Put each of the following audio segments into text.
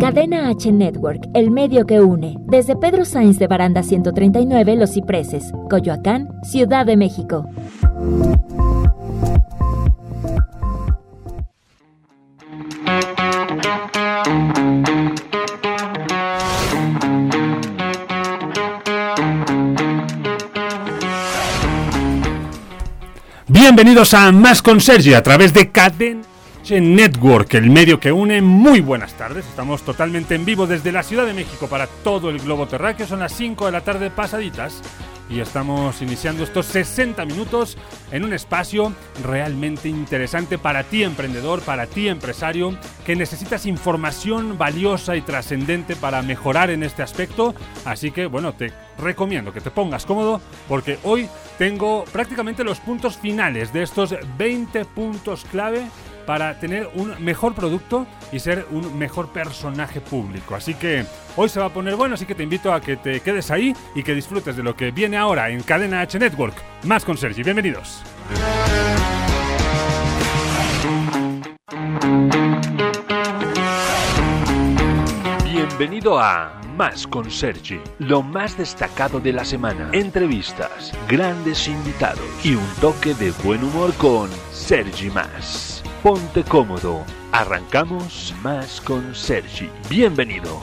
Cadena H Network, el medio que une. Desde Pedro Sainz de Baranda 139, Los Cipreses, Coyoacán, Ciudad de México. Bienvenidos a Más con Sergi a través de Cadena Network, el medio que une. Muy buenas tardes, estamos totalmente en vivo desde la Ciudad de México para todo el globo terráqueo. Son las 5 de la tarde pasaditas y estamos iniciando estos 60 minutos en un espacio realmente interesante para ti emprendedor, para ti empresario, que necesitas información valiosa y trascendente para mejorar en este aspecto. Así que bueno, te recomiendo que te pongas cómodo porque hoy tengo prácticamente los puntos finales de estos 20 puntos clave para tener un mejor producto y ser un mejor personaje público. Así que hoy se va a poner bueno, así que te invito a que te quedes ahí y que disfrutes de lo que viene ahora en Cadena H Network. Más con Sergi, bienvenidos. Bienvenido a Más con Sergi, lo más destacado de la semana, entrevistas, grandes invitados y un toque de buen humor con Sergi Más. Ponte cómodo. Arrancamos más con Sergi. Bienvenido.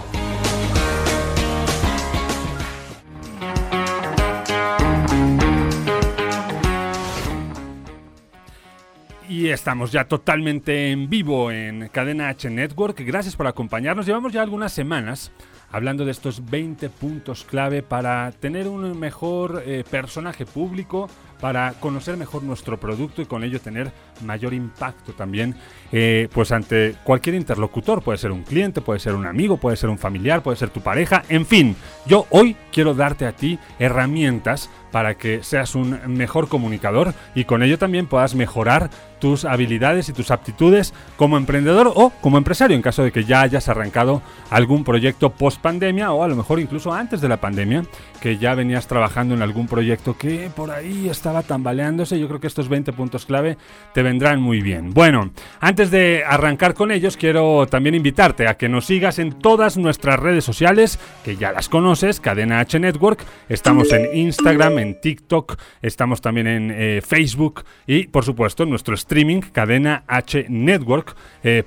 Y estamos ya totalmente en vivo en Cadena H Network. Gracias por acompañarnos. Llevamos ya algunas semanas hablando de estos 20 puntos clave para tener un mejor eh, personaje público, para conocer mejor nuestro producto y con ello tener mayor impacto también eh, pues ante cualquier interlocutor. Puede ser un cliente, puede ser un amigo, puede ser un familiar, puede ser tu pareja. En fin, yo hoy quiero darte a ti herramientas para que seas un mejor comunicador y con ello también puedas mejorar tus habilidades y tus aptitudes como emprendedor o como empresario en caso de que ya hayas arrancado algún proyecto post pandemia o a lo mejor incluso antes de la pandemia que ya venías trabajando en algún proyecto que por ahí estaba tambaleándose. Yo creo que estos 20 puntos clave te vendrán muy bien. Bueno, antes de arrancar con ellos quiero también invitarte a que nos sigas en todas nuestras redes sociales que ya las conoces, Cadena H Network. Estamos en Instagram, TikTok, estamos también en eh, Facebook y por supuesto en nuestro streaming cadena h network eh,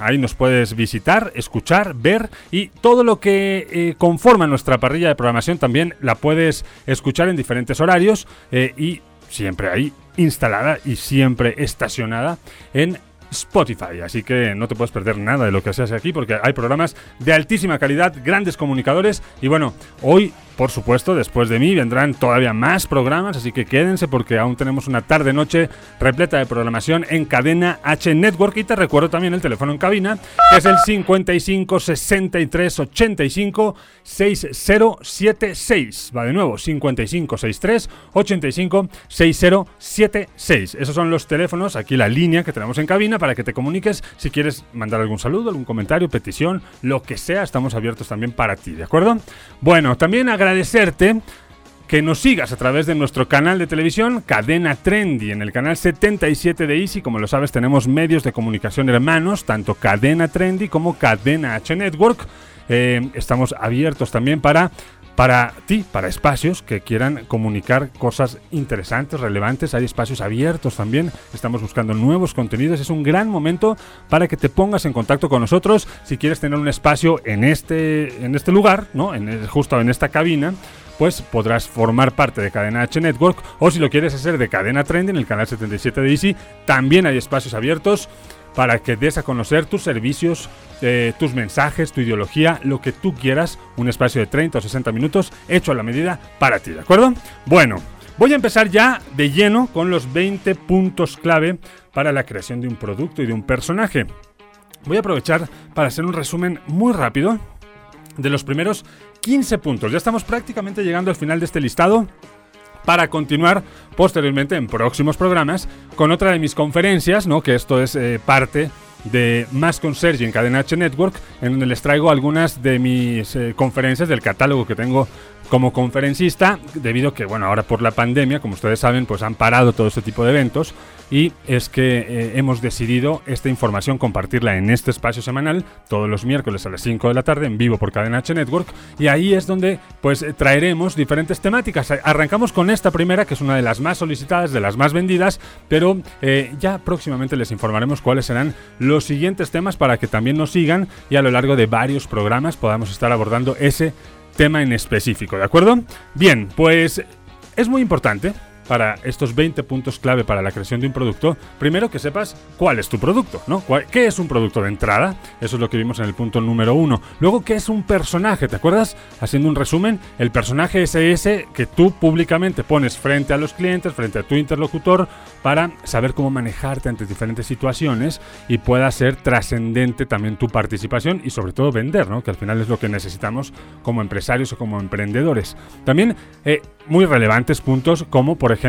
Ahí nos puedes visitar, escuchar, ver y todo lo que eh, conforma nuestra parrilla de programación también la puedes escuchar en diferentes horarios y siempre ahí instalada y siempre estacionada en Spotify. Así que no te puedes perder nada de lo que se hace aquí porque hay programas de altísima calidad, grandes comunicadores y bueno, hoy por supuesto, después de mí vendrán todavía más programas, así que quédense porque aún tenemos una tarde-noche repleta de programación en cadena H Network. Y te recuerdo también el teléfono en cabina, que es el 55 63 85 6076. Va de nuevo, 55 63 85 6076. Esos son los teléfonos, aquí la línea que tenemos en cabina para que te comuniques si quieres mandar algún saludo, algún comentario, petición, lo que sea, estamos abiertos también para ti, ¿de acuerdo? Bueno, también agradecemos agradecerte que nos sigas a través de nuestro canal de televisión Cadena Trendy en el canal 77 de Easy. Como lo sabes, tenemos medios de comunicación hermanos, tanto Cadena Trendy como Cadena H Network. Eh, estamos abiertos también para para ti, para espacios que quieran comunicar cosas interesantes, relevantes. Hay espacios abiertos también. Estamos buscando nuevos contenidos. Es un gran momento para que te pongas en contacto con nosotros. Si quieres tener un espacio en este, en este lugar, ¿no? En, justo en esta cabina pues podrás formar parte de Cadena H Network o si lo quieres hacer de Cadena Trending, en el canal 77 de Easy, también hay espacios abiertos para que des a conocer tus servicios, eh, tus mensajes, tu ideología, lo que tú quieras, un espacio de 30 o 60 minutos hecho a la medida para ti, ¿de acuerdo? Bueno, voy a empezar ya de lleno con los 20 puntos clave para la creación de un producto y de un personaje. Voy a aprovechar para hacer un resumen muy rápido de los primeros 15 puntos. Ya estamos prácticamente llegando al final de este listado para continuar posteriormente en próximos programas con otra de mis conferencias, ¿no? que esto es eh, parte de Más con Sergi en Cadena H Network, en donde les traigo algunas de mis eh, conferencias del catálogo que tengo como conferencista, debido a que, bueno, ahora por la pandemia, como ustedes saben, pues han parado todo este tipo de eventos, y es que eh, hemos decidido esta información compartirla en este espacio semanal todos los miércoles a las 5 de la tarde en vivo por Cadena H Network y ahí es donde pues traeremos diferentes temáticas. Arrancamos con esta primera que es una de las más solicitadas, de las más vendidas, pero eh, ya próximamente les informaremos cuáles serán los siguientes temas para que también nos sigan y a lo largo de varios programas podamos estar abordando ese tema en específico, ¿de acuerdo? Bien, pues es muy importante para estos 20 puntos clave para la creación de un producto, primero que sepas cuál es tu producto, ¿no? ¿Qué es un producto de entrada? Eso es lo que vimos en el punto número uno. Luego, ¿qué es un personaje? ¿Te acuerdas? Haciendo un resumen, el personaje es ese que tú públicamente pones frente a los clientes, frente a tu interlocutor, para saber cómo manejarte ante diferentes situaciones y pueda ser trascendente también tu participación y sobre todo vender, ¿no? Que al final es lo que necesitamos como empresarios o como emprendedores. También eh, muy relevantes puntos como por ejemplo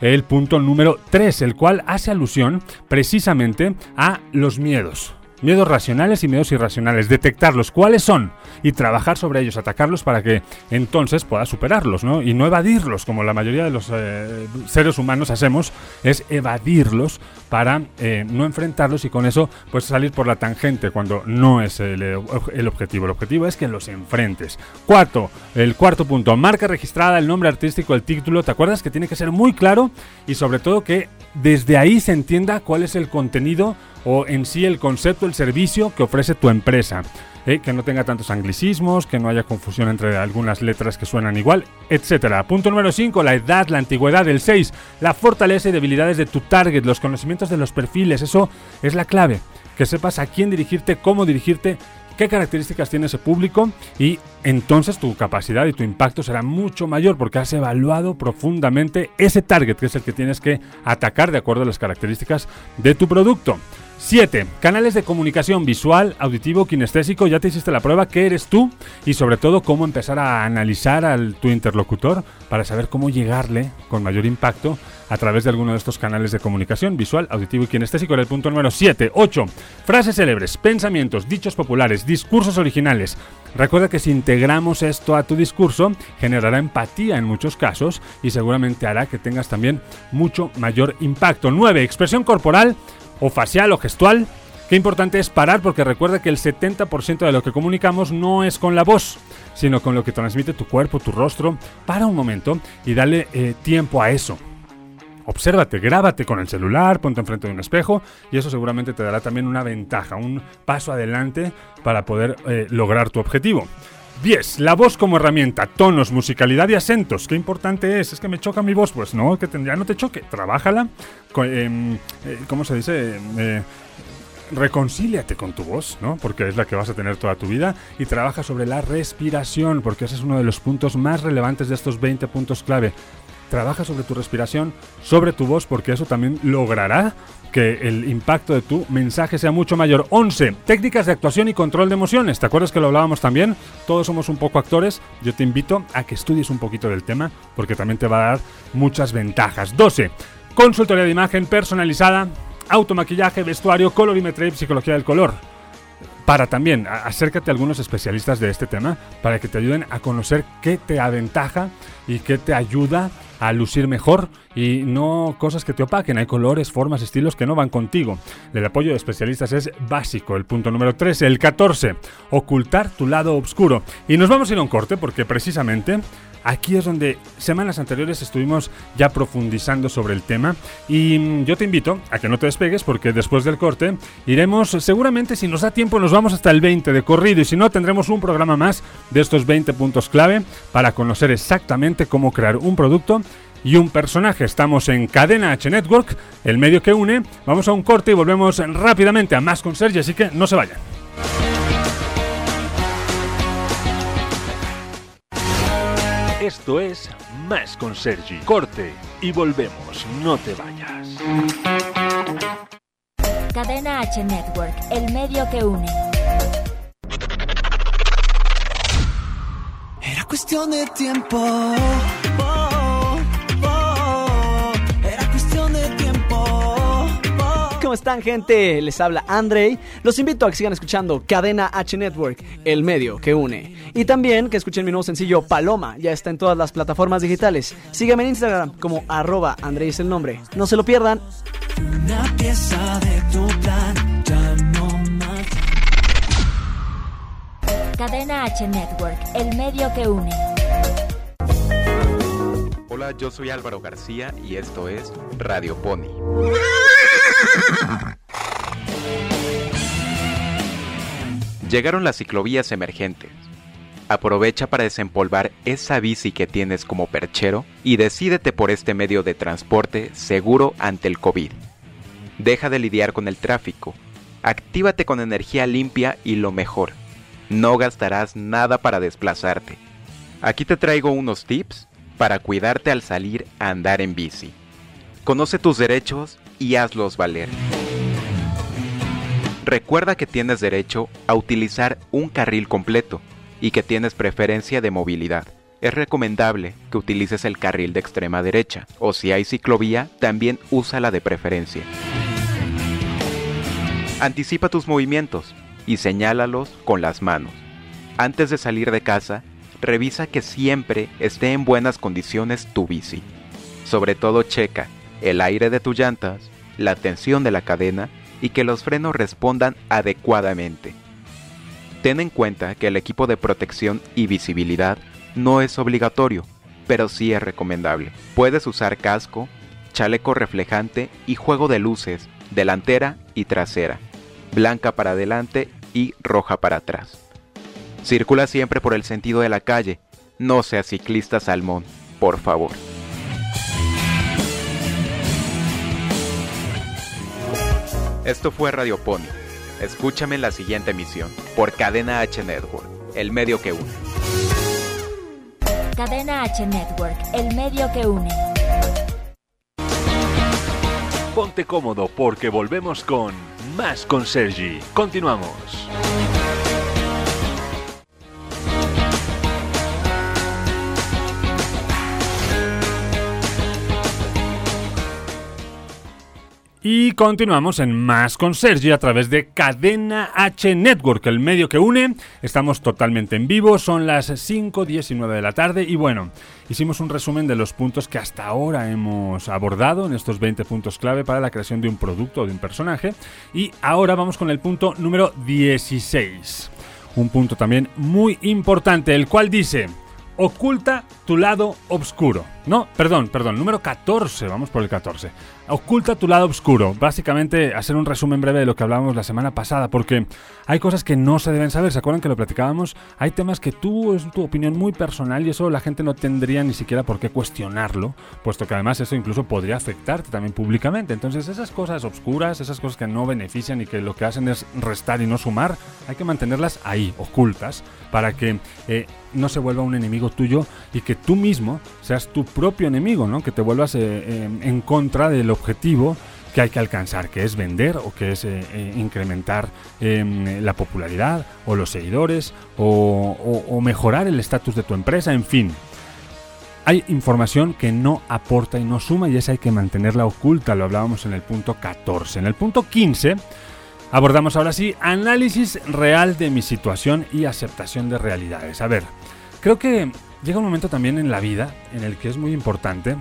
el punto número 3, el cual hace alusión precisamente a los miedos. Miedos racionales y miedos irracionales, detectarlos, cuáles son y trabajar sobre ellos, atacarlos para que entonces puedas superarlos, ¿no? Y no evadirlos, como la mayoría de los eh, seres humanos hacemos, es evadirlos para eh, no enfrentarlos y con eso pues salir por la tangente cuando no es el, el, objetivo. El objetivo es que los enfrentes. Cuarto, el cuarto punto, marca registrada, el nombre artístico, el título, ¿te acuerdas que tiene que ser muy claro y sobre todo que desde ahí se entienda cuál es el contenido o en sí el concepto, el servicio que ofrece tu empresa. ¿eh? que no tenga tantos anglicismos, que no haya confusión entre algunas letras que suenan igual, etc. Punto número 5, la edad, la antigüedad. El 6, la fortaleza y debilidades de tu target, los conocimientos de los perfiles. Eso es la clave. Que sepas a quién dirigirte, cómo dirigirte qué características tiene ese público y entonces tu capacidad y tu impacto será mucho mayor porque has evaluado profundamente ese target que es el que tienes que atacar de acuerdo a las características de tu producto. 7. Canales de comunicación visual, auditivo, kinestésico. Ya te hiciste la prueba. ¿Qué eres tú? Y sobre todo, cómo empezar a analizar a tu interlocutor para saber cómo llegarle con mayor impacto a través de alguno de estos canales de comunicación visual, auditivo y kinestésico. Era el punto número 7. 8. Frases célebres, pensamientos, dichos populares, discursos originales. Recuerda que si integramos esto a tu discurso, generará empatía en muchos casos y seguramente hará que tengas también mucho mayor impacto. 9. Expresión corporal o facial o gestual. Qué importante es parar porque recuerda que el 70% de lo que comunicamos no es con la voz, sino con lo que transmite tu cuerpo, tu rostro. Para un momento y dale eh, tiempo a eso. Obsérvate, grábate con el celular, ponte enfrente de un espejo y eso seguramente te dará también una ventaja, un paso adelante para poder eh, lograr tu objetivo. 10. La voz como herramienta, tonos, musicalidad y acentos. Qué importante es. Es que me choca mi voz. Pues no, que tendría no te choque. Trabájala. Em, eh, ¿Cómo se dice? Eh, reconcíliate con tu voz, ¿no? Porque es la que vas a tener toda tu vida. Y trabaja sobre la respiración, porque ese es uno de los puntos más relevantes de estos 20 puntos clave. Trabaja sobre tu respiración, sobre tu voz, porque eso también logrará que el impacto de tu mensaje sea mucho mayor. 11. Técnicas de actuación y control de emociones. ¿Te acuerdas que lo hablábamos también? Todos somos un poco actores. Yo te invito a que estudies un poquito del tema porque también te va a dar muchas ventajas. 12. Consultoría de imagen personalizada, automaquillaje, vestuario, colorimetría y psicología del color para también acércate a algunos especialistas de este tema para que te ayuden a conocer qué te aventaja y qué te ayuda a lucir mejor y no cosas que te opaquen. Hay colores, formas, estilos que no van contigo. El apoyo de especialistas es básico. El punto número 13. El 14. Ocultar tu lado oscuro. Y nos vamos a ir a un corte porque precisamente Aquí es donde semanas anteriores estuvimos ya profundizando sobre el tema y mm, yo te invito a que no te despegues porque después del corte iremos, seguramente si nos da tiempo nos vamos hasta el 20 de corrido y si no tendremos un programa más de estos 20 puntos clave para conocer exactamente cómo crear un producto y un personaje. Estamos en Cadena H Network, el medio que une. Vamos a un corte y volvemos rápidamente a más con Sergio, así que no se vayan. Esto es Más con Sergi. Corte y volvemos. No te vayas. Cadena H Network, el medio que une. Era cuestión de tiempo están, gente? Les habla Andrei. Los invito a que sigan escuchando Cadena H Network, el medio que une. Y también que escuchen mi nuevo sencillo Paloma. Ya está en todas las plataformas digitales. Sígueme en Instagram como arroba Andrei es el nombre. No se lo pierdan. una pieza de tu plan, ya no más. Cadena H Network, el medio que une. Hola, yo soy Álvaro García y esto es Radio Pony. Llegaron las ciclovías emergentes. Aprovecha para desempolvar esa bici que tienes como perchero y decídete por este medio de transporte seguro ante el COVID. Deja de lidiar con el tráfico. Actívate con energía limpia y lo mejor. No gastarás nada para desplazarte. Aquí te traigo unos tips para cuidarte al salir a andar en bici. Conoce tus derechos y hazlos valer. Recuerda que tienes derecho a utilizar un carril completo y que tienes preferencia de movilidad. Es recomendable que utilices el carril de extrema derecha o si hay ciclovía, también úsala de preferencia. Anticipa tus movimientos y señálalos con las manos. Antes de salir de casa, revisa que siempre esté en buenas condiciones tu bici. Sobre todo checa el aire de tus llantas, la tensión de la cadena y que los frenos respondan adecuadamente. Ten en cuenta que el equipo de protección y visibilidad no es obligatorio, pero sí es recomendable. Puedes usar casco, chaleco reflejante y juego de luces, delantera y trasera, blanca para adelante y roja para atrás. Circula siempre por el sentido de la calle, no seas ciclista salmón, por favor. Esto fue Radio Pony. Escúchame en la siguiente emisión por Cadena H Network, el medio que une. Cadena H Network, el medio que une. Ponte cómodo porque volvemos con Más con Sergi. Continuamos. Y continuamos en Más con Sergi a través de Cadena H Network, el medio que une. Estamos totalmente en vivo, son las 5.19 de la tarde y bueno, hicimos un resumen de los puntos que hasta ahora hemos abordado en estos 20 puntos clave para la creación de un producto o de un personaje. Y ahora vamos con el punto número 16. Un punto también muy importante, el cual dice, oculta tu lado oscuro. No, perdón, perdón, número 14, vamos por el 14. Oculta tu lado oscuro. Básicamente, hacer un resumen breve de lo que hablábamos la semana pasada, porque hay cosas que no se deben saber. ¿Se acuerdan que lo platicábamos? Hay temas que tú, es tu opinión muy personal y eso la gente no tendría ni siquiera por qué cuestionarlo, puesto que además eso incluso podría afectarte también públicamente. Entonces, esas cosas oscuras, esas cosas que no benefician y que lo que hacen es restar y no sumar, hay que mantenerlas ahí, ocultas, para que eh, no se vuelva un enemigo tuyo y que tú mismo seas tu propio enemigo, ¿no? Que te vuelvas eh, eh, en contra del objetivo que hay que alcanzar, que es vender o que es eh, incrementar em, la popularidad o los seguidores o, o- o mejorar el estatus de tu empresa, en fin. Hay información que no aporta y no suma y esa hay que mantenerla oculta, lo hablábamos en el punto 14. En el punto 15 abordamos ahora sí análisis real de mi situación y aceptación de realidades. A ver, creo que llega un momento también en la vida en el que es muy importante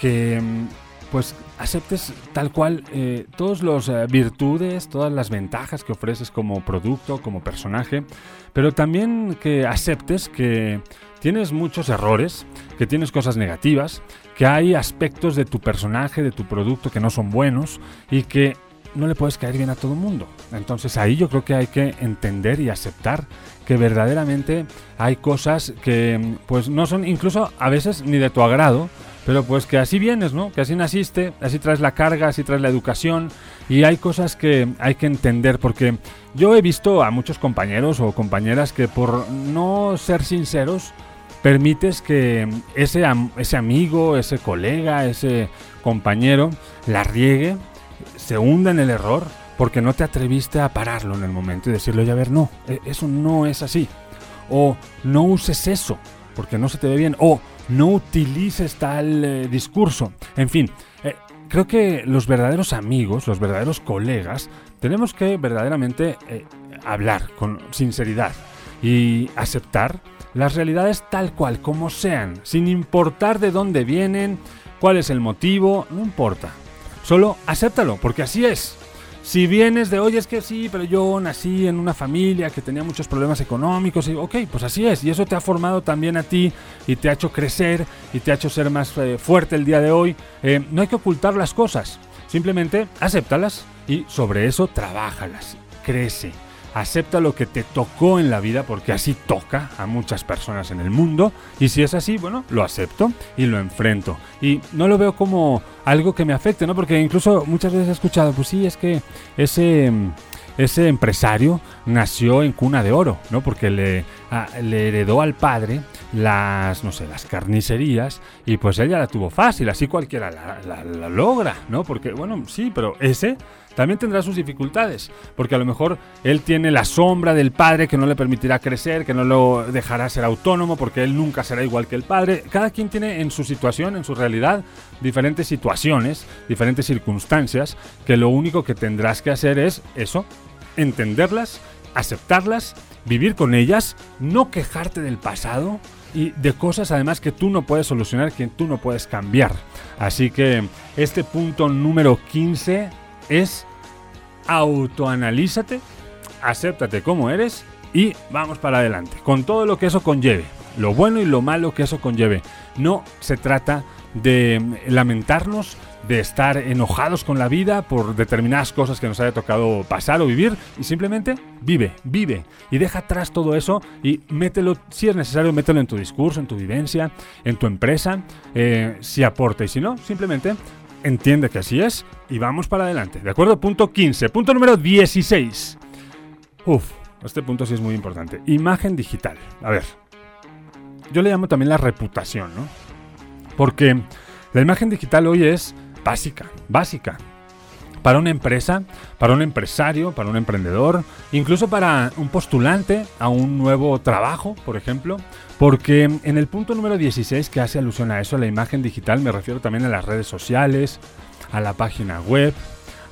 que mm, pues aceptes tal cual eh, todas las virtudes, todas las ventajas que ofreces como producto, como personaje, pero también que aceptes que tienes muchos errores, que tienes cosas negativas, que hay aspectos de tu personaje, de tu producto que no son buenos y que no le puedes caer bien a todo el mundo. Entonces ahí yo creo que hay que entender y aceptar que verdaderamente hay cosas que mm, pues no son incluso a veces ni de tu agrado, pero pues que así vienes, ¿no? Que así naciste, así traes la carga, así traes la educación y hay cosas que hay que entender porque yo he visto a muchos compañeros o compañeras que por no ser sinceros permites que ese, ese amigo, ese colega, ese compañero la riegue, se hunda en el error porque no te atreviste a pararlo en el momento y decirle, oye, a ver, no, e- eso no es así. O no uses eso porque no se te ve bien. O no utilices tal eh, discurso. En fin, eh, creo que los verdaderos amigos, los verdaderos colegas, tenemos que verdaderamente eh, hablar con sinceridad y aceptar las realidades tal cual como sean, sin importar de dónde vienen, cuál es el motivo, no importa. Solo acéptalo, porque así es. Si vienes de, oye, es que sí, pero yo nací en una familia que tenía muchos problemas económicos, y ok, pues así es, y eso te ha formado también a ti y te ha hecho crecer y te ha hecho ser más eh, fuerte el día de hoy. Eh, no hay que ocultar las cosas, simplemente acéptalas y sobre eso trabájalas, crece acepta lo que te tocó en la vida, porque así toca a muchas personas en el mundo. Y si es así, bueno, lo acepto y lo enfrento. Y no lo veo como algo que me afecte, ¿no? Porque incluso muchas veces he escuchado, pues sí, es que ese ese empresario nació en cuna de oro, ¿no? Porque le, le, heredó al padre las, no sé, las carnicerías y pues ella la tuvo fácil, así cualquiera la, la logra, ¿no? Porque, bueno, sí, pero ese también tendrá sus dificultades, porque a lo mejor él tiene la sombra del padre que no le permitirá crecer, que no lo dejará ser autónomo, porque él nunca será igual que el padre. Cada quien tiene en su situación, en su realidad, diferentes situaciones, diferentes circunstancias, que lo único que tendrás que hacer es eso, entenderlas, aceptarlas, vivir con ellas, no quejarte del pasado, y de cosas además que tú no puedes solucionar, que tú no puedes cambiar. Así que este punto número 15 es autoanalízate, acéptate como eres y vamos para adelante, con todo lo que eso conlleve, lo bueno y lo malo que eso conlleve. No se trata de lamentarnos, de estar enojados con la vida por determinadas cosas que nos haya tocado pasar o vivir. Y simplemente vive, vive. Y deja atrás todo eso y mételo, si es necesario, mételo en tu discurso, en tu vivencia, en tu empresa, eh, si aporta. Y si no, simplemente entiende que así es y vamos para adelante. ¿De acuerdo? Punto 15. Punto número 16. Uf, este punto sí es muy importante. Imagen digital. A ver. Yo le llamo también la reputación, ¿no? Porque la imagen digital hoy es básica, básica. Para una empresa, para un empresario, para un emprendedor, incluso para un postulante a un nuevo trabajo, por ejemplo, porque en el punto número 16 que hace alusión a eso, a la imagen digital, me refiero también a las redes sociales, a la página web,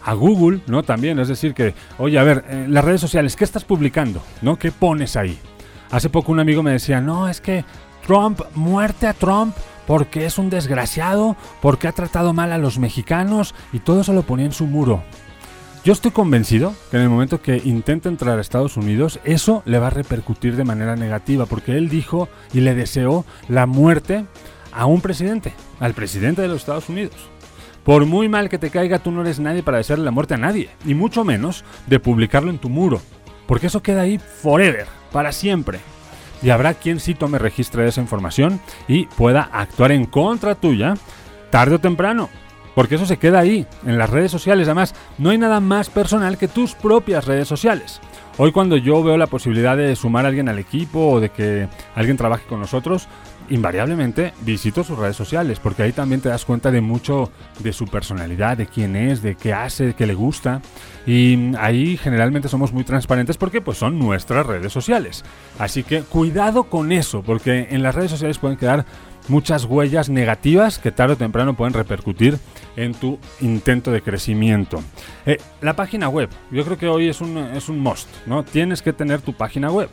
a Google, ¿no? También, es decir, que, oye, a ver, en las redes sociales, ¿qué estás publicando? ¿No? ¿Qué pones ahí? Hace poco un amigo me decía, no, es que Trump, muerte a Trump, porque es un desgraciado, porque ha tratado mal a los mexicanos y todo se lo ponía en su muro. Yo estoy convencido que en el momento que intente entrar a Estados Unidos, eso le va a repercutir de manera negativa, porque él dijo y le deseó la muerte a un presidente, al presidente de los Estados Unidos. Por muy mal que te caiga, tú no eres nadie para desearle la muerte a nadie, y mucho menos de publicarlo en tu muro, porque eso queda ahí forever, para siempre y habrá quien sí tome registro de esa información y pueda actuar en contra tuya tarde o temprano. Porque eso se queda ahí, en las redes sociales. Además, no hay nada más personal que tus propias redes sociales. Hoy cuando yo veo la posibilidad de sumar a alguien al equipo o de que alguien trabaje con nosotros, invariablemente visito sus redes sociales, porque ahí también te das cuenta de mucho de su personalidad, de quién es, de qué hace, de qué le gusta. Y ahí generalmente somos muy transparentes porque pues son nuestras redes sociales. Así que cuidado con eso, porque en las redes sociales pueden quedar muchas huellas negativas que tarde o temprano pueden repercutir en tu intento de crecimiento. Eh, la página web, yo creo que hoy es un, es un must, ¿no? Tienes que tener tu página web.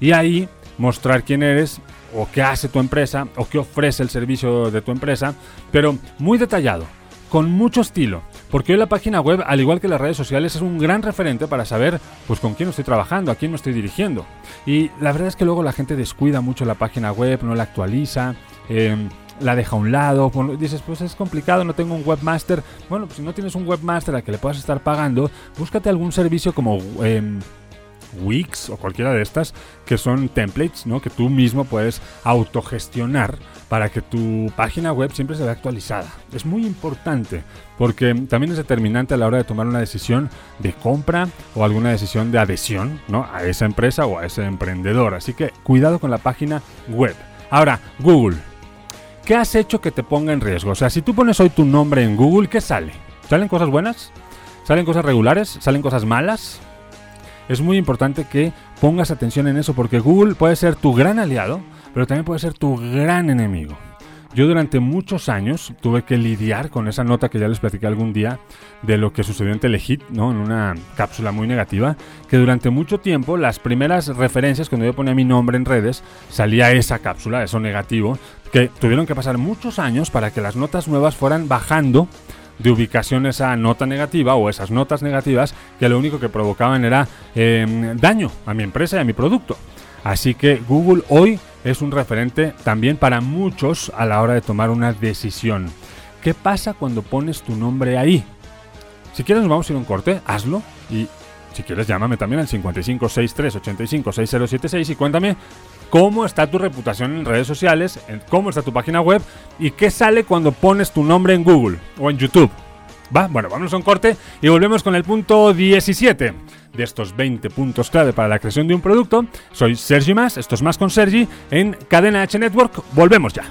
Y ahí mostrar quién eres o qué hace tu empresa o qué ofrece el servicio de tu empresa, pero muy detallado, con mucho estilo, porque hoy la página web, al igual que las redes sociales, es un gran referente para saber pues con quién estoy trabajando, a quién me estoy dirigiendo. Y la verdad es que luego la gente descuida mucho la página web, no la actualiza, em, la deja a un lado, dices, pues es complicado, no tengo un webmaster. Bueno, pues si no tienes un webmaster al que le puedas estar pagando, búscate algún servicio como em, Wix o cualquiera de estas que son templates, ¿no? Que tú mismo puedes autogestionar para que tu página web siempre se vea actualizada. Es muy importante porque también es determinante a la hora de tomar una decisión de compra o alguna decisión de adhesión, ¿no? A esa empresa o a ese emprendedor. Así que cuidado con la página web. Ahora, Google. ¿Qué has hecho que te ponga en riesgo? O sea, si tú pones hoy tu nombre en Google, ¿qué sale? ¿Salen cosas buenas? ¿Salen cosas regulares? ¿Salen cosas malas? es muy importante que pongas atención en eso porque Google puede ser tu gran aliado, pero también puede ser tu gran enemigo. Yo durante muchos años tuve que lidiar con esa nota que ya les platicé algún día de lo que sucedió en Telehit, ¿no? En una cápsula muy negativa, que durante mucho tiempo las primeras referencias cuando yo ponía mi nombre en redes salía esa cápsula, eso negativo, que tuvieron que pasar muchos años para que las notas nuevas fueran bajando de ubicación esa nota negativa o esas notas negativas que lo único que provocaban era eh, daño a mi empresa y a mi producto. Así que Google hoy es un referente también para muchos a la hora de tomar una decisión. ¿Qué pasa cuando pones tu nombre ahí? Si quieres vamos a ir a un corte, hazlo y si quieres llámame también al 5563856076 y cuéntame cómo está tu reputación en redes sociales, cómo está tu página web y qué sale cuando pones tu nombre en Google o en YouTube. Va, bueno, vamos a un corte y volvemos con el punto 17 de estos 20 puntos clave para la creación de un producto. Soy Sergi Más, esto es Más con Sergi en Cadena H Network. Volvemos ya.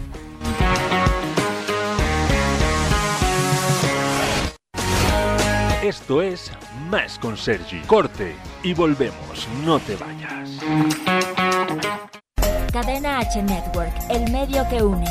Esto es Más con Sergi. Corte y volvemos. No te vayas. Cadena H Network, el medio que une.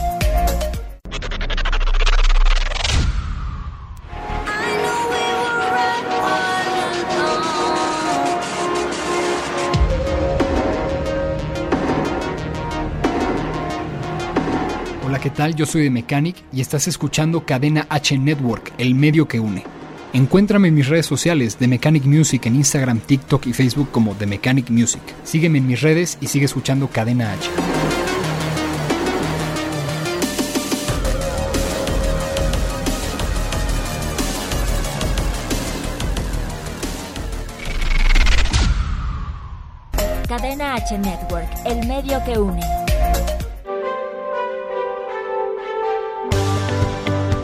Hola, ¿qué tal? Yo soy de Mechanic y estás escuchando Cadena H Network, el medio que une. Encuéntrame en mis redes sociales de Mechanic Music en Instagram, TikTok y Facebook como The Mechanic Music. Sígueme en mis redes y sigue escuchando Cadena H. Cadena H Network, el medio que une.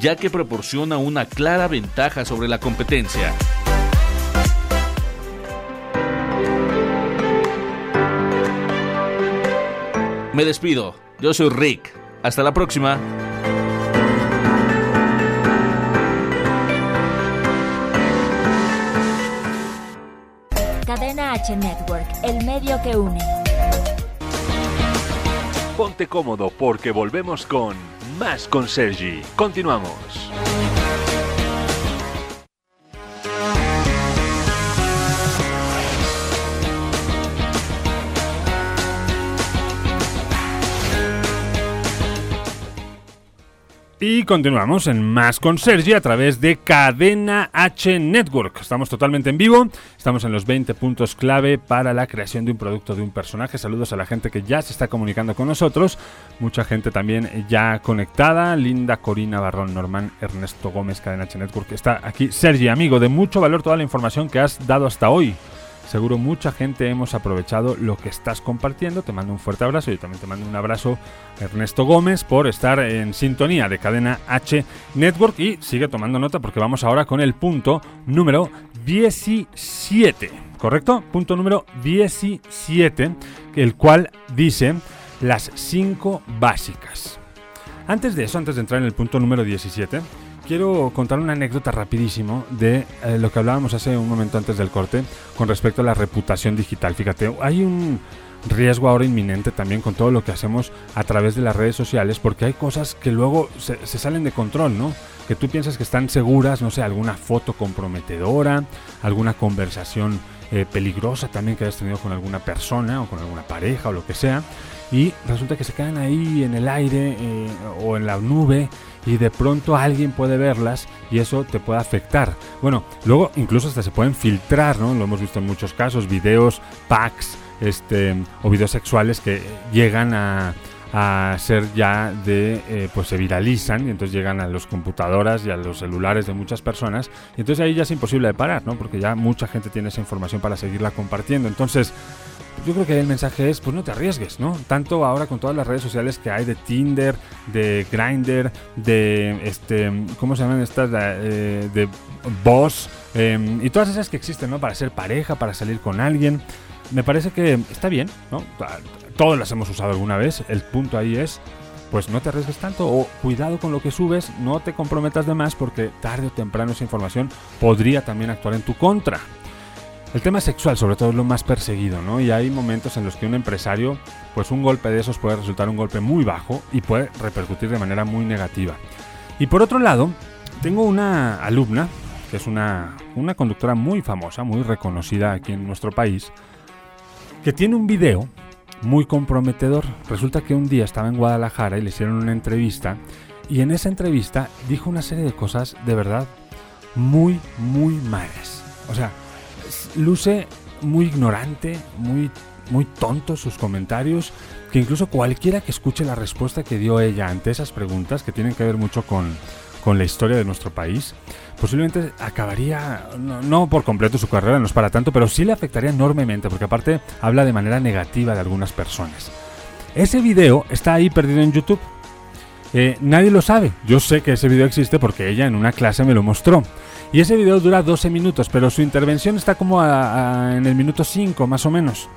ya que proporciona una clara ventaja sobre la competencia. Me despido, yo soy Rick. Hasta la próxima. Cadena H Network, el medio que une. Ponte cómodo porque volvemos con Más con Sergi. Continuamos. Continuamos en Más con Sergi a través de Cadena H Network. Estamos totalmente en vivo, estamos en los 20 puntos clave para la creación de un producto de un personaje. Saludos a la gente que ya se está comunicando con nosotros, mucha gente también ya conectada. Linda, Corina Barrón, Norman, Ernesto Gómez, Cadena H Network. Está aquí Sergi, amigo, de mucho valor toda la información que has dado hasta hoy. Seguro mucha gente hemos aprovechado lo que estás compartiendo. Te mando un fuerte abrazo. Yo también te mando un abrazo, Ernesto Gómez, por estar en sintonía de Cadena H Network. Y sigue tomando nota porque vamos ahora con el punto número 17. ¿Correcto? Punto número 17, el cual dice las 5 básicas. Antes de eso, antes de entrar en el punto número 17, quiero contar una anécdota rapidísimo de eh, lo que hablábamos hace un momento antes del corte con respecto a la reputación digital. Fíjate, hay un riesgo ahora inminente también con todo lo que hacemos a través de las redes sociales porque hay cosas que luego se, salen de control, ¿no? Que tú piensas que están seguras, no sé, alguna foto comprometedora, alguna conversación eh, peligrosa también que hayas tenido con alguna persona o con alguna pareja o lo que sea y resulta que se quedan ahí en el aire eh, o en la nube y de pronto alguien puede verlas y eso te puede afectar. Bueno, luego incluso hasta se pueden filtrar, ¿no? Lo hemos visto en muchos casos, videos, packs, este, o videos sexuales que llegan a, a ser ya de, eh, pues se viralizan y entonces llegan a las computadoras y a los celulares de muchas personas. Y entonces ahí ya es imposible de parar, ¿no? Porque ya mucha gente tiene esa información para seguirla compartiendo. Entonces, yo creo que el mensaje es, pues no te arriesgues, ¿no? Tanto ahora con todas las redes sociales que hay de Tinder, de Grindr, de, este, ¿cómo se llaman estas? Eh, de Boss, eh, y todas esas que existen, ¿no? Para ser pareja, para salir con alguien. Me parece que está bien, ¿no? Todas las hemos usado alguna vez. El punto ahí es, pues no te arriesgues tanto o cuidado con lo que subes, no te comprometas de más porque tarde o temprano esa información podría también actuar en tu contra. El tema sexual sobre todo es lo más perseguido, ¿no? Y hay momentos en los que un empresario, pues un golpe de esos puede resultar un golpe muy bajo y puede repercutir de manera muy negativa. Y por otro lado, tengo una alumna, que es una, una conductora muy famosa, muy reconocida aquí en nuestro país, que tiene un video muy comprometedor. Resulta que un día estaba en Guadalajara y le hicieron una entrevista y en esa entrevista dijo una serie de cosas de verdad muy, muy malas. O sea, luce muy ignorante, muy, muy tonto sus comentarios, que incluso cualquiera que escuche la respuesta que dio ella ante esas preguntas, que tienen que ver mucho con, con la historia de nuestro país, posiblemente acabaría, no, no, por completo su carrera, no es para tanto, pero sí le afectaría enormemente, porque aparte habla de manera negativa de algunas personas. Ese video está ahí perdido en YouTube. Eh, nadie lo sabe. Yo sé que ese video existe porque ella en una clase me lo mostró. Y ese video dura 12 minutos, pero su intervención está como en el minuto 5 más o menos.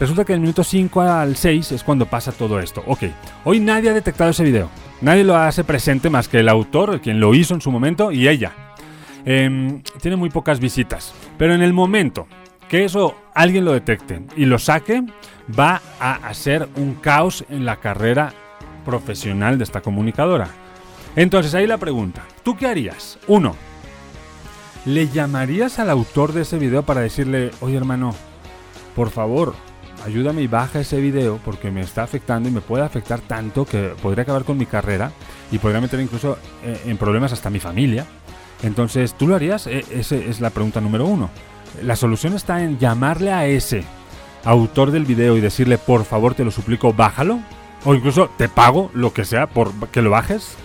Resulta que del minuto 5 al 6 es cuando pasa todo esto. Ok, hoy nadie ha detectado ese video. Nadie lo hace presente más que el autor, quien lo hizo en su momento, y ella. Em, tiene muy pocas visitas. Pero en el momento que eso alguien lo detecte y lo saque, va a hacer un caos en la carrera profesional de esta comunicadora. Entonces ahí la pregunta, ¿tú qué harías? Uno, ¿le llamarías al autor de ese video para decirle, oye hermano, por favor, ayúdame y baja ese video porque me está afectando y me puede afectar tanto que podría acabar con mi carrera y podría meter incluso eh, en problemas hasta mi familia? Entonces, ¿tú lo harías? E- Esa es la pregunta número uno. La solución está en llamarle a ese autor del video y decirle, por favor, te lo suplico, bájalo. O incluso te pago lo que sea por que lo bajes.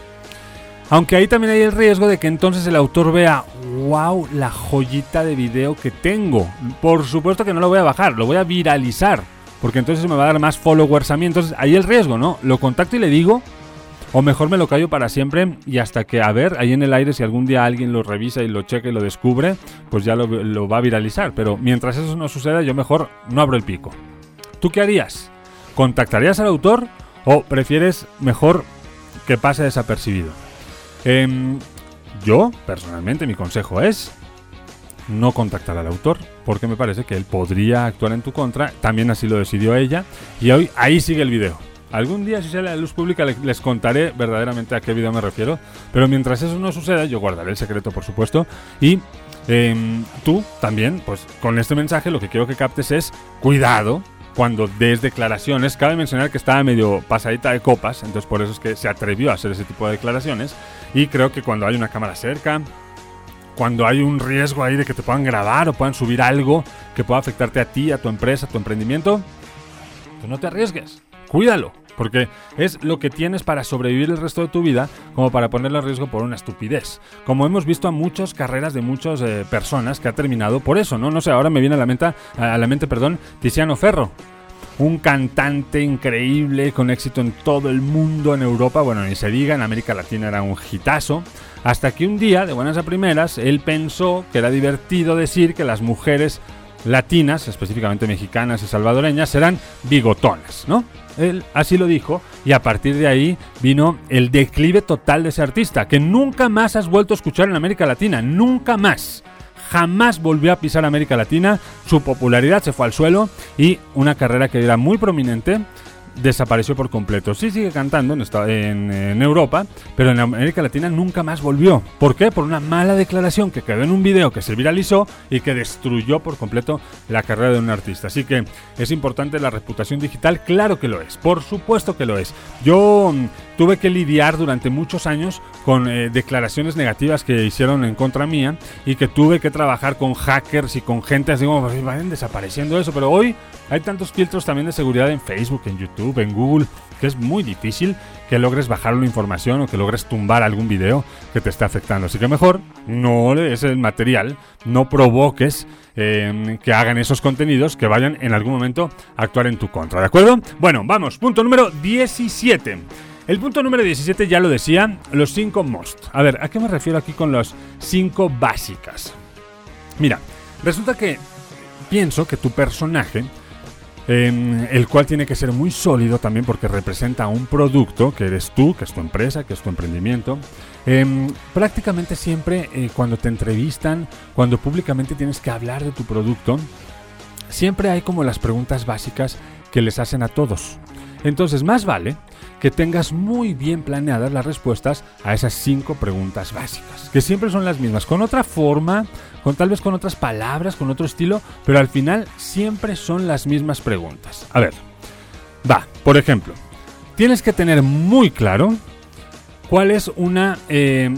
Aunque ahí también hay el riesgo de que entonces el autor vea, wow, la joyita de video que tengo. Por supuesto que no lo voy a bajar, lo voy a viralizar. Porque entonces me va a dar más followers a mí. Entonces ahí el riesgo, ¿no? Lo contacto y le digo, o mejor me lo callo para siempre y hasta que, a ver, ahí en el aire, si algún día alguien lo revisa y lo checa y lo descubre, pues ya lo, lo va a viralizar. Pero mientras eso no suceda, yo mejor no abro el pico. ¿Tú qué harías? ¿Contactarías al autor o prefieres mejor que pase desapercibido? Em, yo, personalmente, mi consejo es no contactar al autor, porque me parece que él podría actuar en tu contra. También así lo decidió ella. Y hoy ahí sigue el video. Algún día, si sale a la luz pública, le- les contaré verdaderamente a qué video me refiero. Pero mientras eso no suceda, yo guardaré el secreto, por supuesto. Y em, tú también, pues con este mensaje, lo que quiero que captes es cuidado cuando des declaraciones. Cabe mencionar que estaba medio pasadita de copas, entonces por eso es que se atrevió a hacer ese tipo de declaraciones. Y creo que cuando hay una cámara cerca, cuando hay un riesgo ahí de que te puedan grabar o puedan subir algo que pueda afectarte a ti, a tu empresa, a tu emprendimiento, pues no te arriesgues. Cuídalo, porque es lo que tienes para sobrevivir el resto de tu vida, como para ponerlo en riesgo por una estupidez. Como hemos visto a muchas carreras de muchas eh, personas que ha terminado por eso, ¿no? No sé, ahora me viene a la mente, a la mente, perdón, Tiziano Ferro. Un cantante increíble, con éxito en todo el mundo, en Europa, bueno, ni se diga, en América Latina era un hitazo. Hasta que un día, de buenas a primeras, él pensó que era divertido decir que las mujeres latinas, específicamente mexicanas y salvadoreñas, eran bigotonas, ¿no? Él así lo dijo y a partir de ahí vino el declive total de ese artista, que nunca más has vuelto a escuchar en América Latina, nunca más. Jamás volvió a pisar América Latina, su popularidad se fue al suelo y una carrera que era muy prominente desapareció por completo. Sí sigue cantando en, esta- en- Europa, pero en América Latina nunca más volvió. ¿Por qué? Por una mala declaración que quedó en un video que se viralizó y que destruyó por completo la carrera de un artista. Así que es importante la reputación digital, claro que lo es, por supuesto que lo es. Yo mm, tuve que lidiar durante muchos años con eh, declaraciones negativas que hicieron en contra mía y que tuve que trabajar con hackers y con gente así como "Ay, vayan desapareciendo eso. Pero hoy hay tantos filtros también de seguridad en Facebook, en YouTube, en Google, que es muy difícil que logres bajar una información o que logres tumbar algún video que te esté afectando. Así que mejor no lees el material, no provoques eh, que hagan esos contenidos que vayan en algún momento a actuar en tu contra, ¿de acuerdo? Bueno, vamos, punto número 17. El punto número 17 ya lo decía, los 5 most. A ver, ¿a qué me refiero aquí con los 5 básicas? Mira, resulta que pienso que tu personaje, eh, el cual tiene que ser muy sólido también porque representa un producto que eres tú, que es tu empresa, que es tu emprendimiento. Eh, prácticamente siempre eh, cuando te entrevistan, cuando públicamente tienes que hablar de tu producto, siempre hay como las preguntas básicas que les hacen a todos. Entonces, más vale que tengas muy bien planeadas las respuestas a esas cinco preguntas básicas, que siempre son las mismas, con otra forma, con tal vez con otras palabras, con otro estilo, pero al final siempre son las mismas preguntas. A ver, va, por ejemplo, tienes que tener muy claro cuál es una, eh,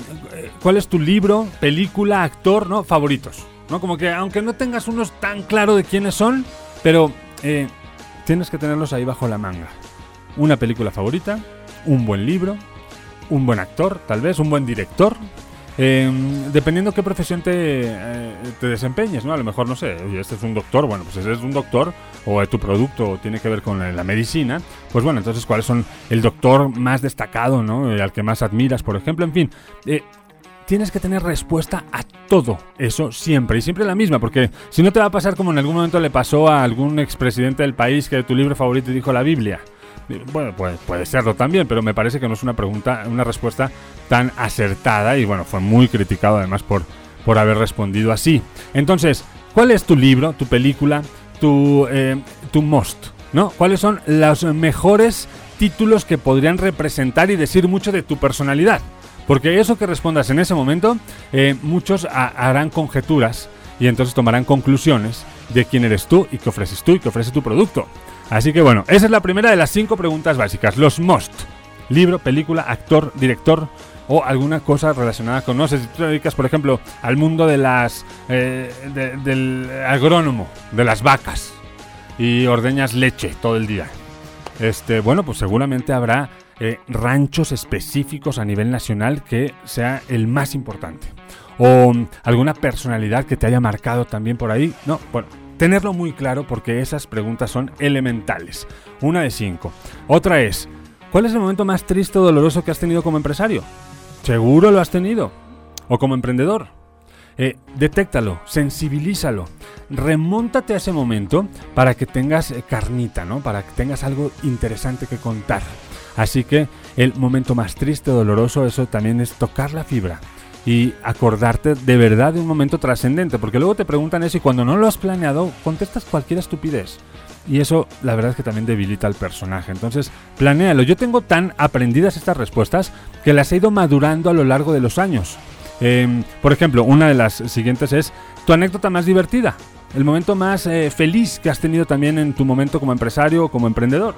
cuál es tu libro, película, actor, ¿no? Favoritos, ¿no? Como que aunque no tengas unos tan claro de quiénes son, pero eh, tienes que tenerlos ahí bajo la manga una película favorita, un buen libro, un buen actor, tal vez, un buen director. Eh, dependiendo qué profesión te, eh, te, desempeñes, ¿no? A lo mejor, no sé, este es un doctor, bueno, pues ese es un doctor, o tu producto tiene que ver con la, medicina, pues bueno, entonces, ¿cuáles son el doctor más destacado, ¿no? al que más admiras, por ejemplo, en fin. Eh, tienes que tener respuesta a todo eso siempre y siempre la misma, porque si no te va a pasar como en algún momento le pasó a algún expresidente del país que tu libro favorito dijo la Biblia. Bueno, puede, puede serlo también, pero me parece que no es una pregunta, una respuesta tan acertada y bueno, fue muy criticado además por, por haber respondido así. Entonces, ¿cuál es tu libro, tu película, tu, eh, tu most? ¿No? ¿Cuáles son los mejores títulos que podrían representar y decir mucho de tu personalidad? Porque eso que respondas en ese momento, eh, muchos harán conjeturas y entonces tomarán conclusiones de quién eres tú y qué ofreces tú y qué ofrece tu producto. Así que bueno, esa es la primera de las cinco preguntas básicas. Los must. Libro, película, actor, director o alguna cosa relacionada con, no sé, si tú te dedicas, por ejemplo, al mundo de las, eh, de, del agrónomo, de las vacas, y ordeñas leche todo el día. Este, bueno, pues seguramente habrá eh, ranchos específicos a nivel nacional que sea el más importante. O alguna personalidad que te haya marcado también por ahí. No, bueno, tenerlo muy claro porque esas preguntas son elementales. Una de cinco. Otra es, ¿cuál es el momento más triste o doloroso que has tenido como empresario? Seguro lo has tenido. O como emprendedor. Eh, detéctalo, sensibilízalo, remóntate a ese momento para que tengas eh, carnita, ¿no? Para que tengas algo interesante que contar. Así que el momento más triste doloroso, eso también es tocar la fibra y acordarte de verdad de un momento trascendente, porque luego te preguntan eso y cuando no lo has planeado, contestas cualquier estupidez. Y eso, la verdad es que también debilita al personaje. Entonces, planéalo. Yo tengo tan aprendidas estas respuestas que las he ido madurando a lo largo de los años. Eh, por ejemplo, una de las siguientes es tu anécdota más divertida, el momento más eh, feliz que has tenido también en tu momento como empresario o como emprendedor.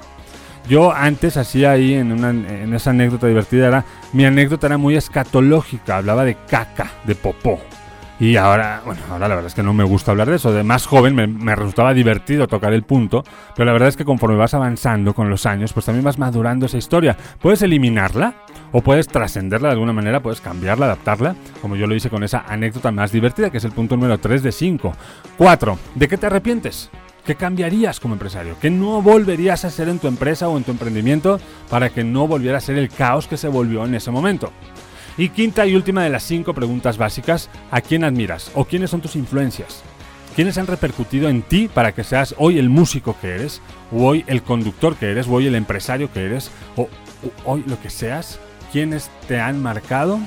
Yo antes hacía ahí en, una, esa anécdota divertida, era, mi anécdota era muy escatológica, hablaba de caca, de popó. Y ahora, bueno, ahora la verdad es que no me gusta hablar de eso. De más joven me, me, resultaba divertido tocar el punto, pero la verdad es que conforme vas avanzando con los años, pues también vas madurando esa historia. Puedes eliminarla o puedes trascenderla de alguna manera, puedes cambiarla, adaptarla, como yo lo hice con esa anécdota más divertida, que es el punto número 3 de 5. 4. ¿De qué te arrepientes? ¿Qué cambiarías como empresario? ¿Qué no volverías a hacer en tu empresa o en tu emprendimiento para que no volviera a ser el caos que se volvió en ese momento? Y quinta y última de las cinco preguntas básicas, ¿a quién admiras o quiénes son tus influencias? ¿Quiénes han repercutido en ti para que seas hoy el músico que eres, o hoy el conductor que eres, o hoy el empresario que eres, o, o hoy lo que seas? ¿Quiénes te han marcado?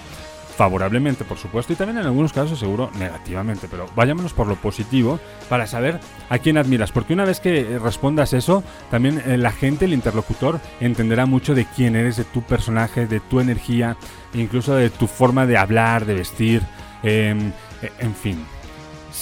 Favorablemente, por supuesto, y también en algunos casos seguro negativamente, pero vayámonos por lo positivo para saber a quién admiras, porque una vez que respondas eso, también eh, la gente, el interlocutor, entenderá mucho de quién eres, de tu personaje, de tu energía, incluso de tu forma de hablar, de vestir, eh, en fin.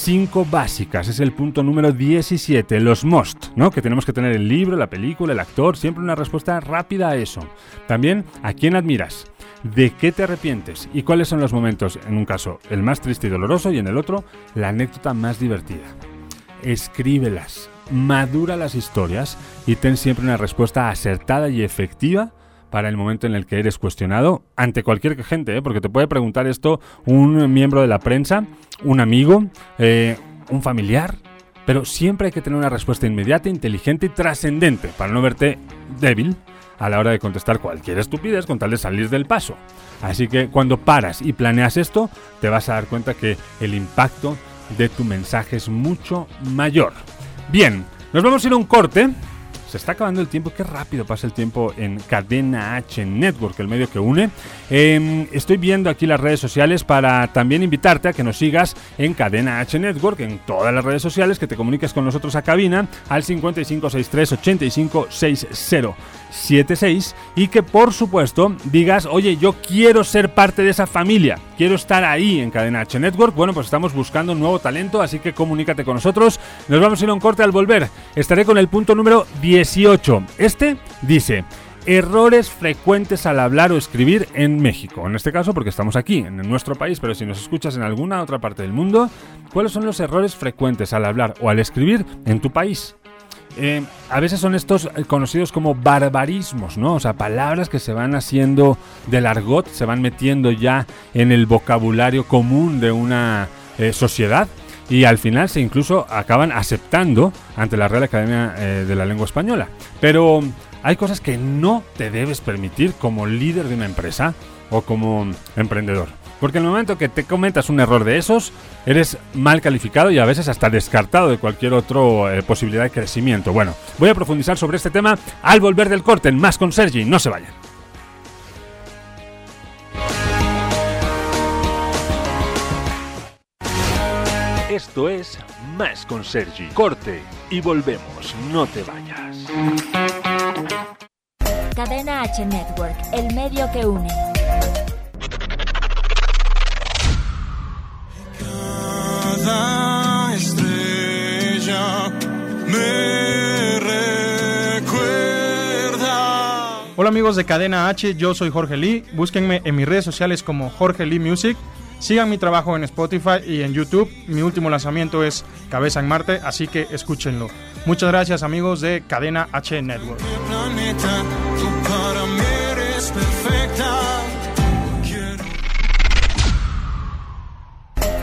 Cinco básicas. Es el punto número 17, los must, ¿no? Que tenemos que tener el libro, la película, el actor, siempre una respuesta rápida a eso. También, ¿a quién admiras? ¿De qué te arrepientes? ¿Y cuáles son los momentos, en un caso, el más triste y doloroso y en el otro, la anécdota más divertida? Escríbelas, madura las historias y ten siempre una respuesta acertada y efectiva para el momento en el que eres cuestionado ante cualquier gente, ¿eh? porque te puede preguntar esto un miembro de la prensa, un amigo, eh, un familiar, pero siempre hay que tener una respuesta inmediata, inteligente y trascendente para no verte débil a la hora de contestar cualquier estupidez con tal de salir del paso. Así que cuando paras y planeas esto, te vas a dar cuenta que el impacto de tu mensaje es mucho mayor. Bien, nos vamos a ir a un corte se está acabando el tiempo, qué rápido pasa el tiempo en Cadena H Network, el medio que une. Em, estoy viendo aquí las redes sociales para también invitarte a que nos sigas en Cadena H Network, en todas las redes sociales, que te comuniques con nosotros a cabina al 5563 8560 76 y que por supuesto digas, oye, yo quiero ser parte de esa familia, quiero estar ahí en Cadena H Network. Bueno, pues estamos buscando un nuevo talento, así que comunícate con nosotros. Nos vamos a ir a un corte al volver. Estaré con el punto número 18. Este dice, errores frecuentes al hablar o escribir en México. En este caso porque estamos aquí, en nuestro país, pero si nos escuchas en alguna otra parte del mundo, ¿cuáles son los errores frecuentes al hablar o al escribir en tu país? Eh, a veces son estos eh, conocidos como barbarismos, ¿no? O sea, palabras que se van haciendo del argot, se van metiendo ya en el vocabulario común de una eh, sociedad y al final se incluso acaban aceptando ante la Real Academia de la Lengua Española. Pero hay cosas que no te debes permitir como líder de una empresa o como emprendedor. Porque en el momento que te comentas un error de esos, eres mal calificado y a veces hasta descartado de cualquier otra eh, posibilidad de crecimiento. Bueno, voy a profundizar sobre este tema al volver del corte en Más con Sergi. No se vayan. Esto es Más con Sergi. Corte y volvemos. No te vayas. Cadena H Network, el medio que une. Estrella me recuerda. Hola amigos de Cadena H, yo soy Jorge Lee. Búsquenme en mis redes sociales como Jorge Lee Music. Sigan mi trabajo en Spotify y en YouTube. Mi último lanzamiento es Cabeza en Marte, así que escúchenlo. Muchas gracias amigos de Cadena H Network. Planeta, tú para mí eres perfecta.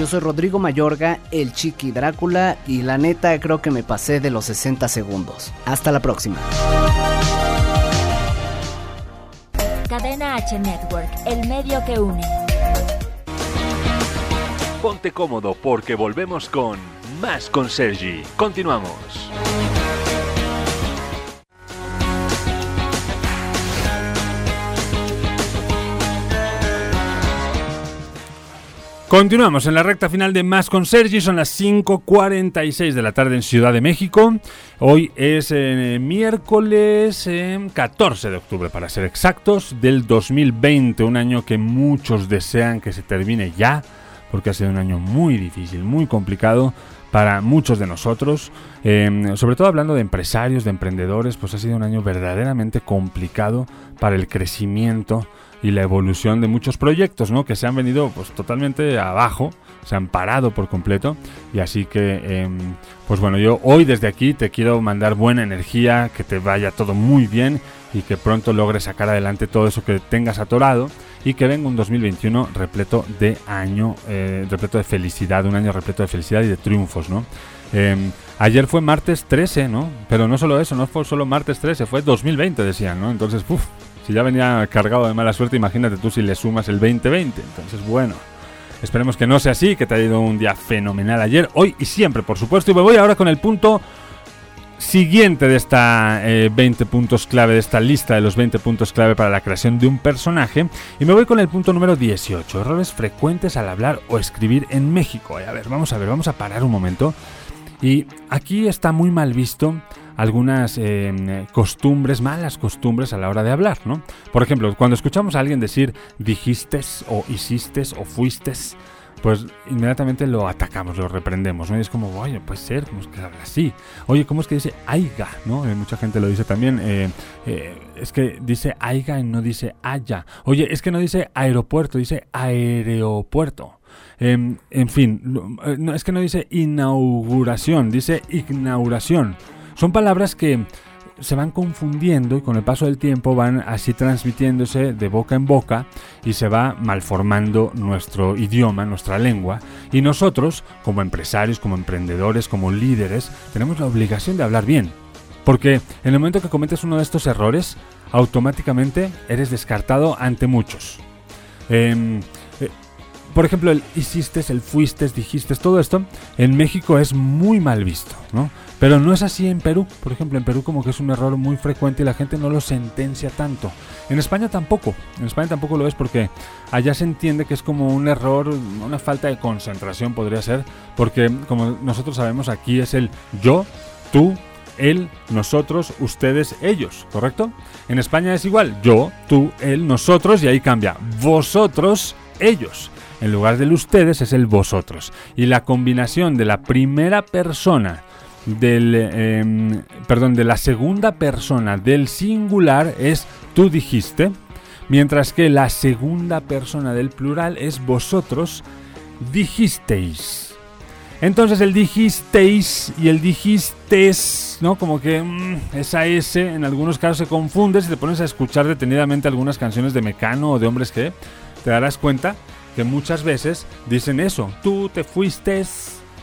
Yo soy Rodrigo Mayorga, el Chiqui Drácula, y la neta creo que me pasé de los 60 segundos. Hasta la próxima. Cadena H Network, el medio que une. Ponte cómodo porque volvemos con Más con Sergi. Continuamos. Continuamos en la recta final de Más con Sergi, son las 5.46 de la tarde en Ciudad de México. Hoy es eh, miércoles 14 eh, de octubre, para ser exactos, del 2020, un año que muchos desean que se termine ya, porque ha sido un año muy difícil, muy complicado para muchos de nosotros, em, sobre todo hablando de empresarios, de emprendedores, pues ha sido un año verdaderamente complicado para el crecimiento y la evolución de muchos proyectos, ¿no? Que se han venido pues totalmente abajo, se han parado por completo y así que, em, pues bueno, yo hoy desde aquí te quiero mandar buena energía, que te vaya todo muy bien y que pronto logres sacar adelante todo eso que tengas atorado y que venga un 2021 repleto de año, eh, repleto de felicidad, un año repleto de felicidad y de triunfos, ¿no? Em, ayer fue martes 13, ¿no? Pero no solo eso, no fue solo martes 13, fue 2020, decían, ¿no? Entonces, uff, si ya venía cargado de mala suerte, imagínate tú si le sumas el 2020. Entonces, bueno, esperemos que no sea así, que te haya ido un día fenomenal ayer, hoy y siempre, por supuesto. Y me voy ahora con el punto siguiente de esta 20 eh, puntos clave, de esta lista de los 20 puntos clave para la creación de un personaje. Y me voy con el punto número 18, errores frecuentes al hablar o escribir en México. A ver, vamos a ver, vamos a parar un momento. Y aquí está muy mal visto algunas em, costumbres, malas costumbres a la hora de hablar, ¿no? Por ejemplo, cuando escuchamos a alguien decir dijiste o hiciste o fuiste, pues inmediatamente lo atacamos, lo reprendemos, ¿no? Y es como, oye, puede ser, ¿cómo es que habla así? Oye, ¿cómo es que dice aiga, no? Eh, mucha gente lo dice también, eh, eh, es que dice aiga y no dice haya. Oye, es que no dice aeropuerto, dice aeropuerto. Em, en fin, no, es que no dice inauguración, dice inauguración. Son palabras que se van confundiendo y con el paso del tiempo van así transmitiéndose de boca en boca y se va malformando nuestro idioma, nuestra lengua. Y nosotros, como empresarios, como emprendedores, como líderes, tenemos la obligación de hablar bien. Porque en el momento que cometes uno de estos errores, automáticamente eres descartado ante muchos. Em, eh, por ejemplo, el hiciste, el fuiste, dijiste, todo esto en México es muy mal visto, ¿no? Pero no es así en Perú. Por ejemplo, en Perú como que es un error muy frecuente y la gente no lo sentencia tanto. En España tampoco. En España tampoco lo es porque allá se entiende que es como un error, una falta de concentración podría ser. Porque como nosotros sabemos aquí es el yo, tú, él, nosotros, ustedes, ellos, ¿correcto? En España es igual, yo, tú, él, nosotros y ahí cambia, vosotros, ellos. En lugar del ustedes es el vosotros. Y la combinación de la primera persona del, em, perdón, de la segunda persona del singular es tú dijiste, mientras que la segunda persona del plural es vosotros dijisteis. Entonces el dijisteis y el dijistes, ¿no? Como que mm, esa S en algunos casos se confunde si te pones a escuchar detenidamente algunas canciones de Mecano o de Hombres que te darás cuenta que muchas veces dicen eso, tú te fuiste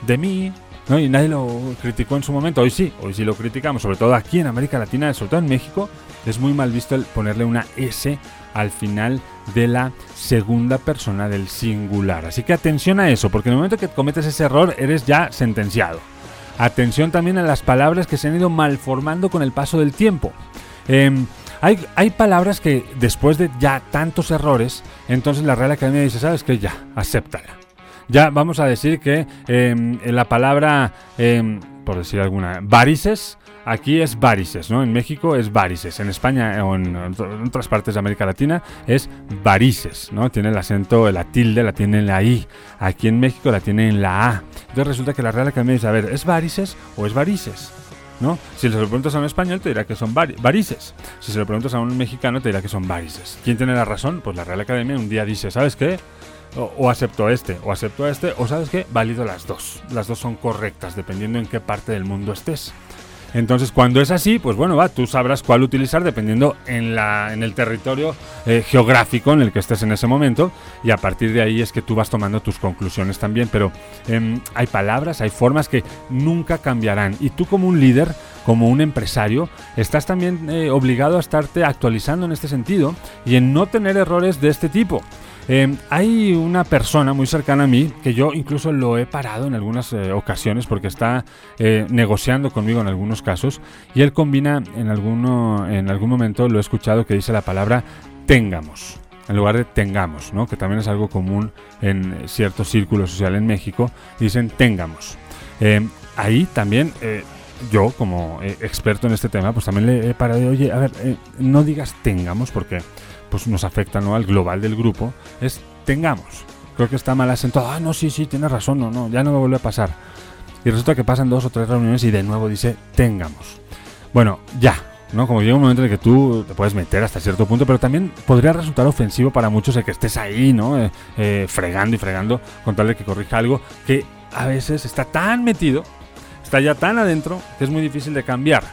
de mí, ¿no? Y nadie lo criticó en su momento. Hoy sí, hoy sí lo criticamos, sobre todo aquí en América Latina, sobre todo en México, es muy mal visto el ponerle una S al final de la segunda persona del singular. Así que atención a eso, porque en el momento que cometes ese error eres ya sentenciado. Atención también a las palabras que se han ido malformando con el paso del tiempo. Em, hay, hay, palabras que después de ya tantos errores, entonces la Real Academia dice, ¿sabes qué? Ya, acéptala ya vamos a decir que em, la palabra, em, por decir alguna, varices, aquí es varices, ¿no? En México es varices, en España o en, otras partes de América Latina es varices, ¿no? Tiene el acento, la tilde la tiene en la I, aquí en México la tiene en la A. Entonces resulta que la Real Academia dice, a ver, ¿es varices o es varices? ¿No? Si se lo preguntas a un español te dirá que son varices. Si se lo preguntas a un mexicano te dirá que son varices. ¿Quién tiene la razón? Pues la Real Academia un día dice, ¿sabes qué? O, acepto este, o acepto este, o sabes qué, válido las dos. Las dos son correctas, dependiendo en qué parte del mundo estés. Entonces, cuando es así, pues bueno, va, tú sabrás cuál utilizar dependiendo en, la, en el territorio eh, geográfico en el que estés en ese momento. Y a partir de ahí es que tú vas tomando tus conclusiones también. Pero em, hay palabras, hay formas que nunca cambiarán. Y tú como un líder, como un empresario, estás también eh, obligado a estarte actualizando en este sentido y en no tener errores de este tipo. Em, hay una persona muy cercana a mí que yo incluso lo he parado en algunas eh, ocasiones porque está eh, negociando conmigo en algunos casos y él combina en, alguno, en algún momento lo he escuchado que dice la palabra tengamos. en lugar de tengamos, ¿no? que también es algo común en cierto círculo social en México, dicen tengamos. Eh, ahí también eh, yo, como eh, experto en este tema, pues también le he parado oye, a ver, no digas tengamos porque pues nos afecta ¿no? al global del grupo, es tengamos. Creo que está mal asentado. Ah, no, sí, sí, tienes razón, no, no, ya no me vuelve a pasar. Y resulta que pasan dos o tres reuniones y de nuevo dice tengamos. Bueno, ya, ¿no? Como llega un momento en que tú te puedes meter hasta cierto punto, pero también podría resultar ofensivo para muchos el que estés ahí, ¿no? Eh, eh, fregando y fregando con tal de que corrija algo que a veces está tan metido, está ya tan adentro, que es muy difícil de cambiar.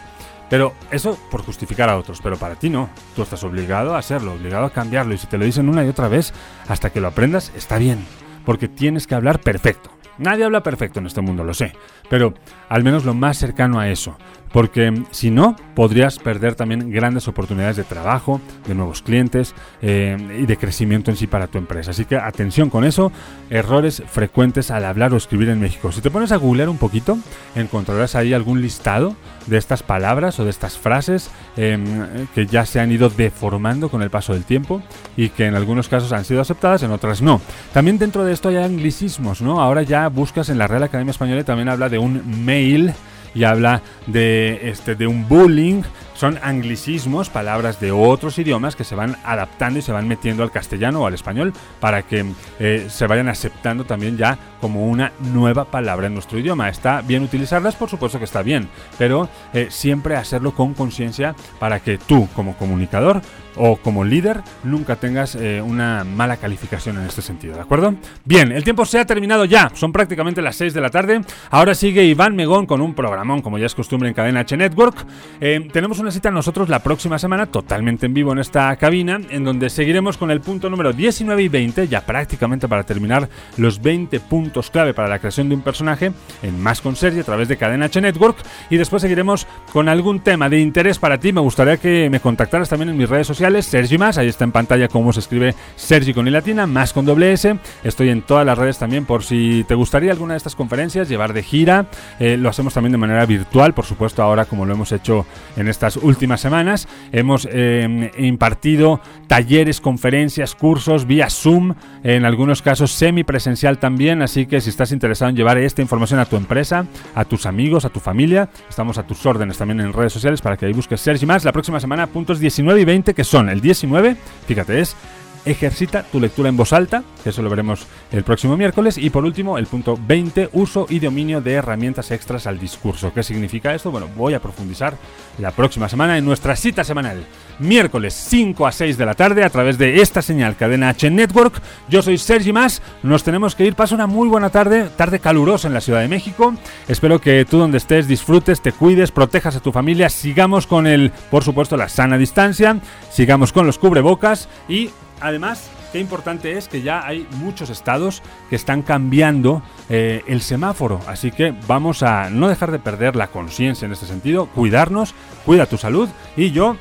Pero eso por justificar a otros, pero para ti no. Tú estás obligado a hacerlo, obligado a cambiarlo, y si te lo dicen una y otra vez hasta que lo aprendas, está bien, porque tienes que hablar perfecto. Nadie habla perfecto en este mundo, lo sé, pero al menos lo más cercano a eso porque si no, podrías perder también grandes oportunidades de trabajo, de nuevos clientes eh, y de crecimiento en sí para tu empresa. Así que atención con eso, errores frecuentes al hablar o escribir en México. Si te pones a googlear un poquito, encontrarás ahí algún listado de estas palabras o de estas frases em, que ya se han ido deformando con el paso del tiempo y que en algunos casos han sido aceptadas, en otras no. También dentro de esto hay anglicismos, ¿no? Ahora ya buscas en la Real Academia Española y también habla de un mail y habla de, este, de un bullying. Son anglicismos, palabras de otros idiomas que se van adaptando y se van metiendo al castellano o al español para que eh, se vayan aceptando también ya como una nueva palabra en nuestro idioma. Está bien utilizarlas, por supuesto que está bien, pero eh, siempre hacerlo con conciencia para que tú como comunicador o como líder nunca tengas eh, una mala calificación en este sentido, ¿de acuerdo? Bien, el tiempo se ha terminado ya, son prácticamente las 6 de la tarde. Ahora sigue Iván Megón con un programón, como ya es costumbre en Cadena H Network. Eh, tenemos una cita nosotros la próxima semana, totalmente en vivo en esta cabina, en donde seguiremos con el punto número 19 y 20, ya prácticamente para terminar los 20 puntos clave para la creación de un personaje en Más con Sergi a través de Cadena H Network. Y después seguiremos con algún tema de interés para ti. Me gustaría que me contactaras también en mis redes sociales Sergi Más, ahí está en pantalla cómo se escribe Sergi con i latina, más con doble S. Estoy en todas las redes también por si te gustaría alguna de estas conferencias, llevar de gira. Eh, lo hacemos también de manera virtual, por supuesto, ahora como lo hemos hecho en estas últimas semanas. Hemos eh, impartido talleres, conferencias, cursos vía Zoom, en algunos casos semipresencial también, así que si estás interesado en llevar esta información a tu empresa, a tus amigos, a tu familia, estamos a tus órdenes también en redes sociales para que ahí busques Sergi Más. La próxima semana, puntos 19 y 20, que son el 19, fíjate, es ejercita tu lectura en voz alta, eso lo veremos el próximo miércoles. Y por último, el punto 20, uso y dominio de herramientas extras al discurso. ¿Qué significa esto? Bueno, voy a profundizar la próxima semana en nuestra cita semanal. Miércoles 5 a 6 de la tarde a través de esta señal cadena H Network. Yo soy Sergi Más, nos tenemos que ir. Pasa una muy buena tarde, tarde calurosa en la Ciudad de México. Espero que tú donde estés disfrutes, te cuides, protejas a tu familia. Sigamos con el, por supuesto, la sana distancia. Sigamos con los cubrebocas y además, qué importante es que ya hay muchos estados que están cambiando eh, el semáforo. Así que vamos a no dejar de perder la conciencia en este sentido, cuidarnos, cuida tu salud y yo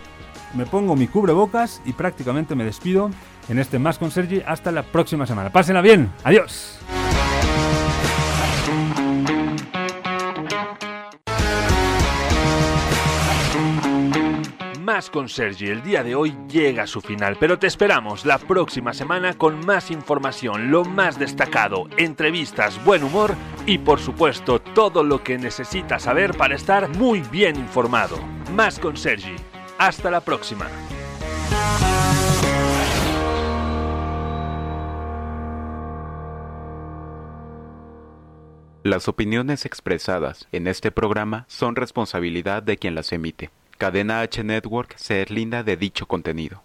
me pongo mi cubrebocas y prácticamente me despido en este Más con Sergi hasta la próxima semana. Pásenla bien, adiós. Más con Sergi el día de hoy llega a su final, pero te esperamos la próxima semana con más información, lo más destacado, entrevistas, buen humor y por supuesto todo lo que necesitas saber para estar muy bien informado. Más con Sergi. Hasta la próxima. Las opiniones expresadas en este programa son responsabilidad de quien las emite. Cadena H Network se linda de dicho contenido.